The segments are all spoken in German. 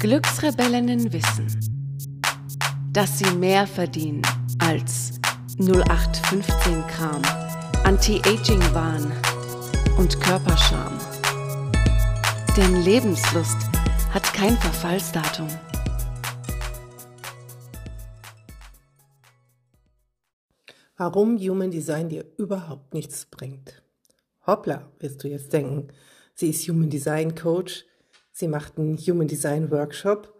Glücksrebellinnen wissen, dass sie mehr verdienen als 0815 Kram, Anti-Aging-Wahn und Körperscham. Denn Lebenslust hat kein Verfallsdatum. Warum Human Design dir überhaupt nichts bringt. Hoppla, wirst du jetzt denken. Sie ist Human Design Coach, Sie macht einen Human Design Workshop.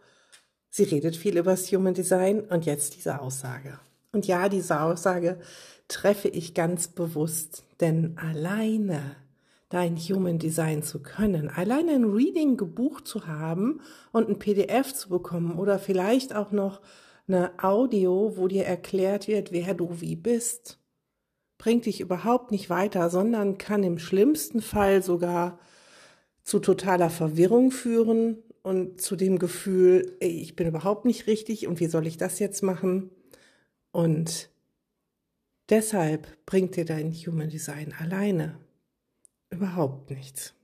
Sie redet viel über das Human Design und jetzt diese Aussage. Und ja, diese Aussage treffe ich ganz bewusst, denn alleine dein Human Design zu können, alleine ein Reading gebucht zu haben und ein PDF zu bekommen oder vielleicht auch noch eine Audio, wo dir erklärt wird, wer du wie bist, bringt dich überhaupt nicht weiter, sondern kann im schlimmsten Fall sogar zu totaler Verwirrung führen und zu dem Gefühl, ey, ich bin überhaupt nicht richtig und wie soll ich das jetzt machen? Und deshalb bringt dir dein Human Design alleine überhaupt nichts.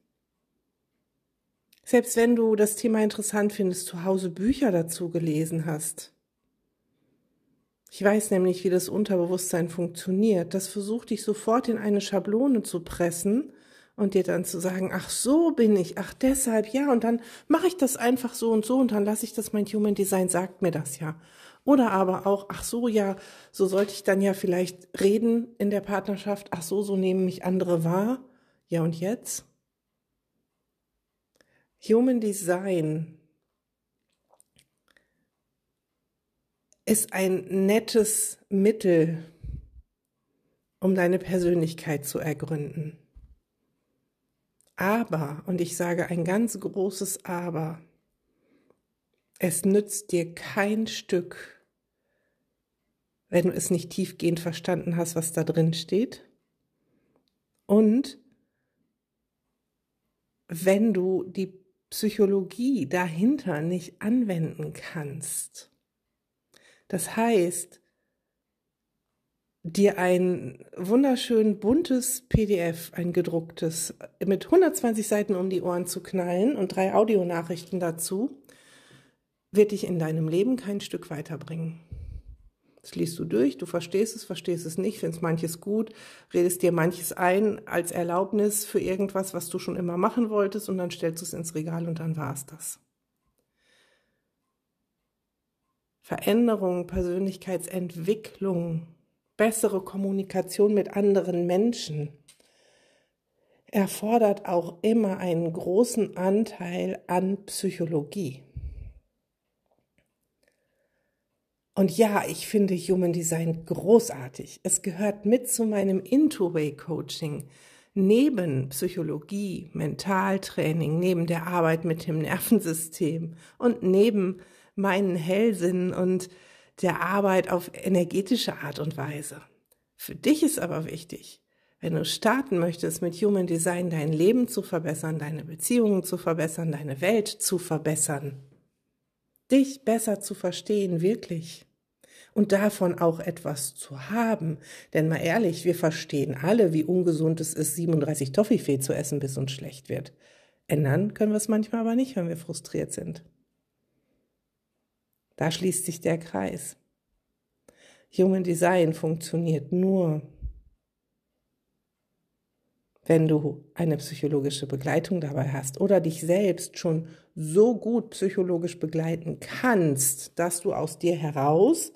Selbst wenn du das Thema interessant findest, zu Hause Bücher dazu gelesen hast. Ich weiß nämlich, wie das Unterbewusstsein funktioniert. Das versucht dich sofort in eine Schablone zu pressen und dir dann zu sagen, ach so bin ich, ach deshalb, ja, und dann mache ich das einfach so und so und dann lasse ich das, mein Human Design sagt mir das ja. Oder aber auch, ach so, ja, so sollte ich dann ja vielleicht reden in der Partnerschaft, ach so, so nehmen mich andere wahr. Ja, und jetzt? Human Design ist ein nettes Mittel, um deine Persönlichkeit zu ergründen. Aber, und ich sage ein ganz großes Aber, es nützt dir kein Stück, wenn du es nicht tiefgehend verstanden hast, was da drin steht. Und wenn du die Psychologie dahinter nicht anwenden kannst. Das heißt, dir ein wunderschön buntes PDF, ein gedrucktes, mit 120 Seiten um die Ohren zu knallen und drei Audionachrichten dazu, wird dich in deinem Leben kein Stück weiterbringen. Das liest du durch, du verstehst es, verstehst es nicht, findest manches gut, redest dir manches ein als Erlaubnis für irgendwas, was du schon immer machen wolltest und dann stellst du es ins Regal und dann war es das. Veränderung, Persönlichkeitsentwicklung, bessere Kommunikation mit anderen Menschen erfordert auch immer einen großen Anteil an Psychologie. Und ja, ich finde Human Design großartig. Es gehört mit zu meinem Into-Way-Coaching. Neben Psychologie, Mentaltraining, neben der Arbeit mit dem Nervensystem und neben meinen Hellsinn und der Arbeit auf energetische Art und Weise. Für dich ist aber wichtig, wenn du starten möchtest mit Human Design, dein Leben zu verbessern, deine Beziehungen zu verbessern, deine Welt zu verbessern, dich besser zu verstehen, wirklich. Und davon auch etwas zu haben. Denn mal ehrlich, wir verstehen alle, wie ungesund es ist, 37 Toffifee zu essen, bis uns schlecht wird. Ändern können wir es manchmal aber nicht, wenn wir frustriert sind. Da schließt sich der Kreis. Human Design funktioniert nur, wenn du eine psychologische Begleitung dabei hast oder dich selbst schon so gut psychologisch begleiten kannst, dass du aus dir heraus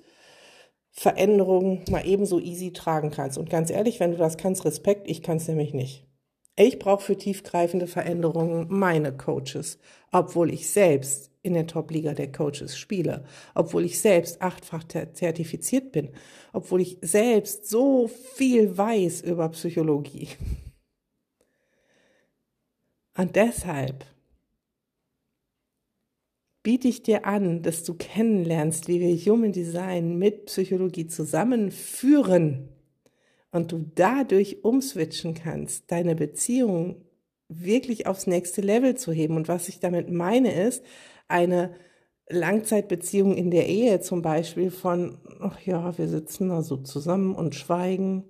Veränderungen mal ebenso easy tragen kannst. Und ganz ehrlich, wenn du das kannst, Respekt, ich kann es nämlich nicht. Ich brauche für tiefgreifende Veränderungen meine Coaches, obwohl ich selbst in der Top-Liga der Coaches spiele, obwohl ich selbst achtfach zertifiziert bin, obwohl ich selbst so viel weiß über Psychologie. Und deshalb biete ich dir an, dass du kennenlernst, wie wir Human Design mit Psychologie zusammenführen und du dadurch umswitchen kannst, deine Beziehung wirklich aufs nächste Level zu heben. Und was ich damit meine ist, eine Langzeitbeziehung in der Ehe zum Beispiel von, ach ja, wir sitzen da so zusammen und schweigen.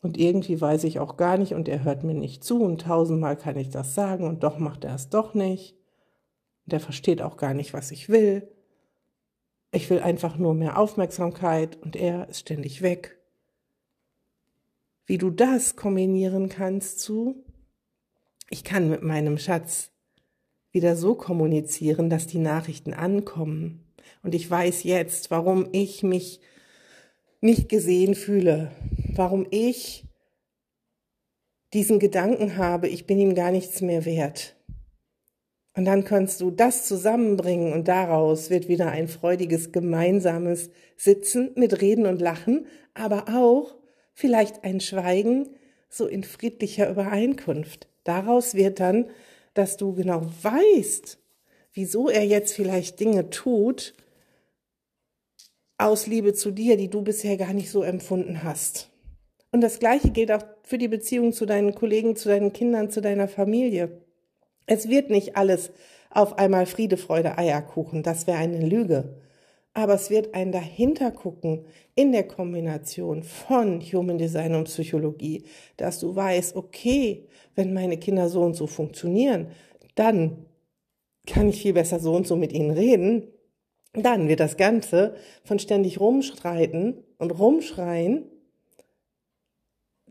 Und irgendwie weiß ich auch gar nicht und er hört mir nicht zu und tausendmal kann ich das sagen und doch macht er es doch nicht. Und er versteht auch gar nicht, was ich will. Ich will einfach nur mehr Aufmerksamkeit und er ist ständig weg. Wie du das kombinieren kannst zu, ich kann mit meinem Schatz wieder so kommunizieren, dass die Nachrichten ankommen. Und ich weiß jetzt, warum ich mich nicht gesehen fühle, warum ich diesen Gedanken habe, ich bin ihm gar nichts mehr wert. Und dann kannst du das zusammenbringen und daraus wird wieder ein freudiges gemeinsames Sitzen mit Reden und Lachen, aber auch vielleicht ein Schweigen so in friedlicher Übereinkunft. Daraus wird dann, dass du genau weißt, wieso er jetzt vielleicht Dinge tut, aus Liebe zu dir, die du bisher gar nicht so empfunden hast. Und das Gleiche gilt auch für die Beziehung zu deinen Kollegen, zu deinen Kindern, zu deiner Familie. Es wird nicht alles auf einmal Friede, Freude, Eierkuchen. Das wäre eine Lüge. Aber es wird ein Dahintergucken in der Kombination von Human Design und Psychologie, dass du weißt, okay, wenn meine Kinder so und so funktionieren, dann kann ich viel besser so und so mit ihnen reden dann wird das Ganze von ständig rumstreiten und rumschreien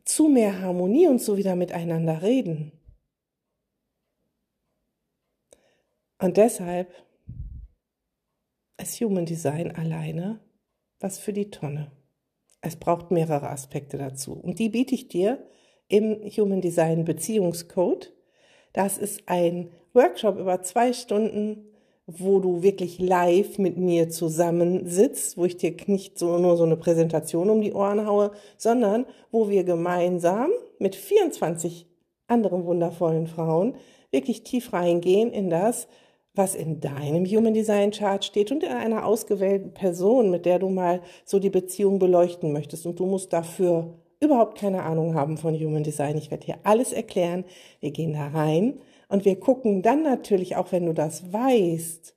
zu mehr Harmonie und so wieder miteinander reden. Und deshalb ist Human Design alleine was für die Tonne. Es braucht mehrere Aspekte dazu. Und die biete ich dir im Human Design Beziehungscode. Das ist ein Workshop über zwei Stunden wo du wirklich live mit mir zusammen sitzt, wo ich dir nicht so nur so eine Präsentation um die Ohren haue, sondern wo wir gemeinsam mit 24 anderen wundervollen Frauen wirklich tief reingehen in das, was in deinem Human Design Chart steht und in einer ausgewählten Person, mit der du mal so die Beziehung beleuchten möchtest. Und du musst dafür überhaupt keine Ahnung haben von Human Design. Ich werde dir alles erklären. Wir gehen da rein und wir gucken dann natürlich, auch wenn du das weißt,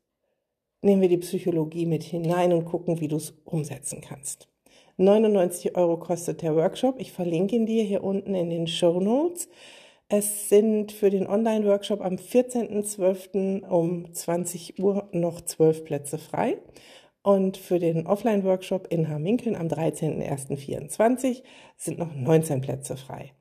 nehmen wir die Psychologie mit hinein und gucken, wie du es umsetzen kannst. 99 Euro kostet der Workshop. Ich verlinke ihn dir hier unten in den Show Notes. Es sind für den Online-Workshop am 14.12. um 20 Uhr noch 12 Plätze frei. Und für den Offline-Workshop in Hamminkeln am 13.01.24 sind noch 19 Plätze frei.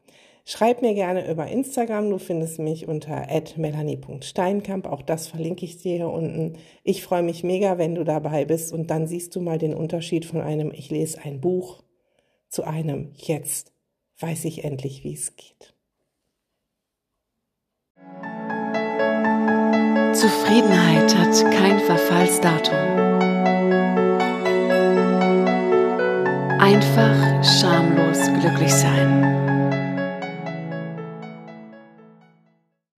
Schreib mir gerne über Instagram. Du findest mich unter melanie.steinkamp. Auch das verlinke ich dir hier unten. Ich freue mich mega, wenn du dabei bist und dann siehst du mal den Unterschied von einem Ich lese ein Buch zu einem Jetzt weiß ich endlich, wie es geht. Zufriedenheit hat kein Verfallsdatum. Einfach schamlos glücklich sein.